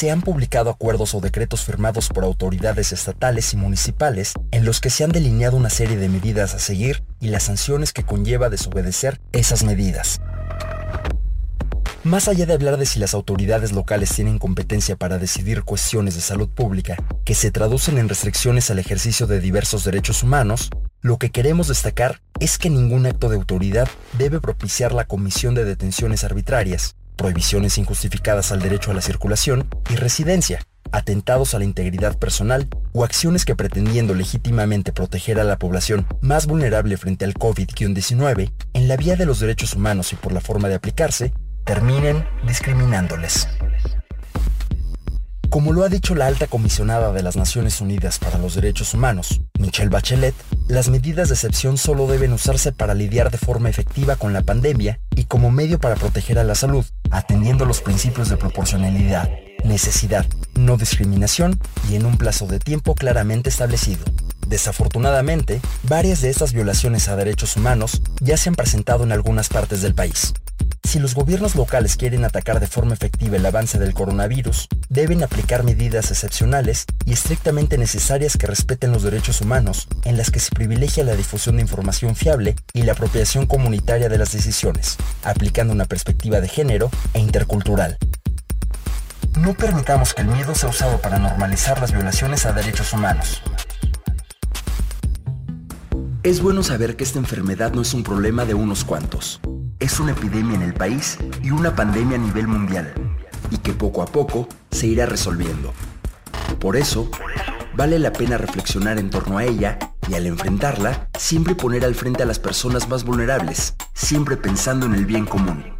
se han publicado acuerdos o decretos firmados por autoridades estatales y municipales en los que se han delineado una serie de medidas a seguir y las sanciones que conlleva desobedecer esas medidas. Más allá de hablar de si las autoridades locales tienen competencia para decidir cuestiones de salud pública que se traducen en restricciones al ejercicio de diversos derechos humanos, lo que queremos destacar es que ningún acto de autoridad debe propiciar la comisión de detenciones arbitrarias, prohibiciones injustificadas al derecho a la circulación y residencia, atentados a la integridad personal o acciones que pretendiendo legítimamente proteger a la población más vulnerable frente al COVID-19 en la vía de los derechos humanos y por la forma de aplicarse, terminen discriminándoles. Como lo ha dicho la alta comisionada de las Naciones Unidas para los Derechos Humanos, Michelle Bachelet, las medidas de excepción solo deben usarse para lidiar de forma efectiva con la pandemia y como medio para proteger a la salud, atendiendo los principios de proporcionalidad, necesidad, no discriminación y en un plazo de tiempo claramente establecido. Desafortunadamente, varias de estas violaciones a derechos humanos ya se han presentado en algunas partes del país, si los gobiernos locales quieren atacar de forma efectiva el avance del coronavirus, deben aplicar medidas excepcionales y estrictamente necesarias que respeten los derechos humanos, en las que se privilegia la difusión de información fiable y la apropiación comunitaria de las decisiones, aplicando una perspectiva de género e intercultural. No permitamos que el miedo sea usado para normalizar las violaciones a derechos humanos. Es bueno saber que esta enfermedad no es un problema de unos cuantos es una epidemia en el país y una pandemia a nivel mundial, y que poco a poco se irá resolviendo. Por eso, vale la pena reflexionar en torno a ella y al enfrentarla, siempre poner al frente a las personas más vulnerables, siempre pensando en el bien común.